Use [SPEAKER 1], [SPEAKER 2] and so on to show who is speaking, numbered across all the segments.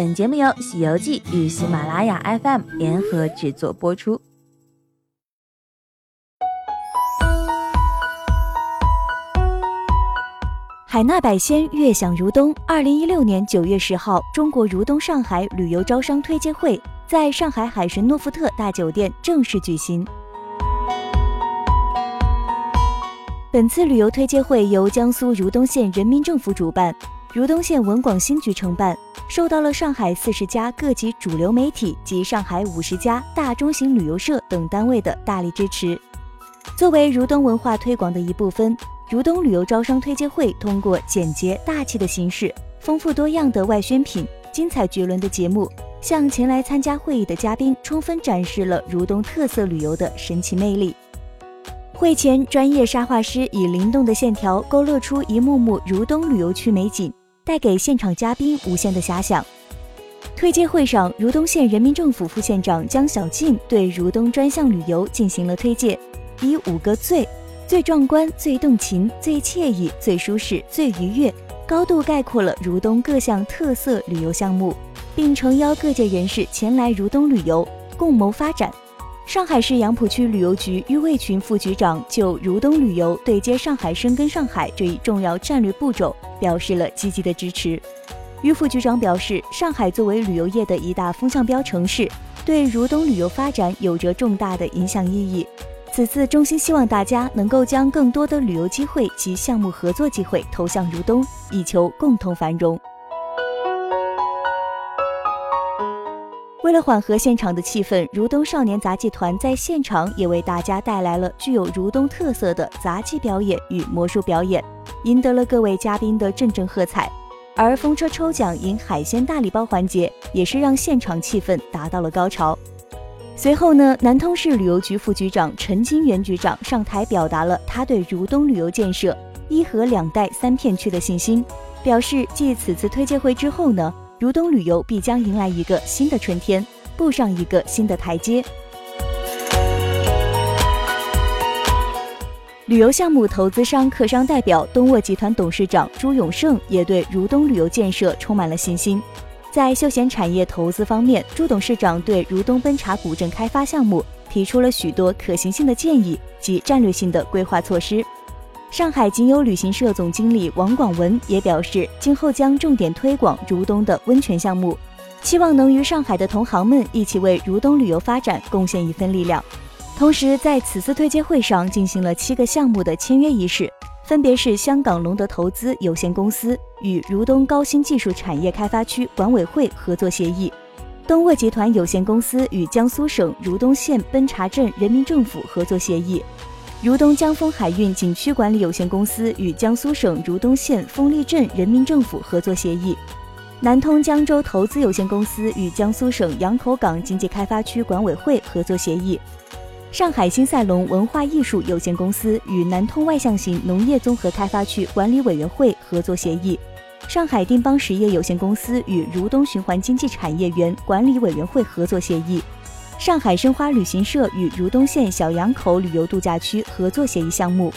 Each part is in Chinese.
[SPEAKER 1] 本节目由《西游记》与喜马拉雅 FM 联合制作播出。
[SPEAKER 2] 海纳百仙，悦享如东。二零一六年九月十号，中国如东上海旅游招商推介会在上海海神诺富特大酒店正式举行。本次旅游推介会由江苏如东县人民政府主办，如东县文广新局承办，受到了上海四十家各级主流媒体及上海五十家大中型旅游社等单位的大力支持。作为如东文化推广的一部分。如东旅游招商推介会通过简洁大气的形式，丰富多样的外宣品，精彩绝伦的节目，向前来参加会议的嘉宾充分展示了如东特色旅游的神奇魅力。会前，专业沙画师以灵动的线条勾勒出一幕幕如东旅游区美景，带给现场嘉宾无限的遐想。推介会上，如东县人民政府副县长江小静对如东专项旅游进行了推介，以五个最。最壮观、最动情、最惬意、最舒适、最愉悦，高度概括了如东各项特色旅游项目，并诚邀各界人士前来如东旅游，共谋发展。上海市杨浦区旅游局于卫群副局长就如东旅游对接上海、深耕上海这一重要战略步骤表示了积极的支持。于副局长表示，上海作为旅游业的一大风向标城市，对如东旅游发展有着重大的影响意义。此次衷心希望大家能够将更多的旅游机会及项目合作机会投向如东，以求共同繁荣。为了缓和现场的气氛，如东少年杂技团在现场也为大家带来了具有如东特色的杂技表演与魔术表演，赢得了各位嘉宾的阵阵喝彩。而风车抽奖赢海鲜大礼包环节，也是让现场气氛达到了高潮。随后呢，南通市旅游局副局长陈金元局长上台表达了他对如东旅游建设一河两带三片区的信心，表示继此次推介会之后呢，如东旅游必将迎来一个新的春天，步上一个新的台阶。旅游项目投资商客商代表东沃集团董事长朱永胜也对如东旅游建设充满了信心。在休闲产业投资方面，朱董事长对如东奔茶古镇开发项目提出了许多可行性的建议及战略性的规划措施。上海仅有旅行社总经理王广文也表示，今后将重点推广如东的温泉项目，期望能与上海的同行们一起为如东旅游发展贡献一份力量。同时，在此次推介会上进行了七个项目的签约仪式。分别是香港龙德投资有限公司与如东高新技术产业开发区管委会合作协议，东沃集团有限公司与江苏省如东县奔茶镇人民政府合作协议，如东江丰海运景区管理有限公司与江苏省如东县丰利镇人民政府合作协议，南通江州投资有限公司与江苏省洋口港经济开发区管委会合作协议。上海新赛龙文化艺术有限公司与南通外向型农业综合开发区管理委员会合作协议，上海丁邦实业有限公司与如东循环经济产业园管理委员会合作协议，上海申花旅行社与如东县小洋口旅游度假区合作协议项目。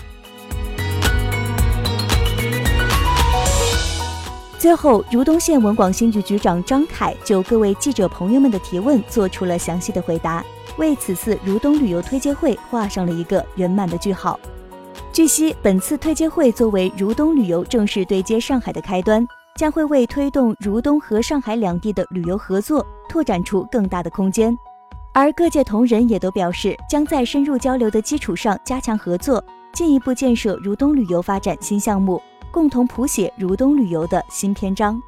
[SPEAKER 2] 最后，如东县文广新局局长张凯就各位记者朋友们的提问做出了详细的回答。为此次如东旅游推介会画上了一个圆满的句号。据悉，本次推介会作为如东旅游正式对接上海的开端，将会为推动如东和上海两地的旅游合作拓展出更大的空间。而各界同仁也都表示，将在深入交流的基础上加强合作，进一步建设如东旅游发展新项目，共同谱写如东旅游的新篇章。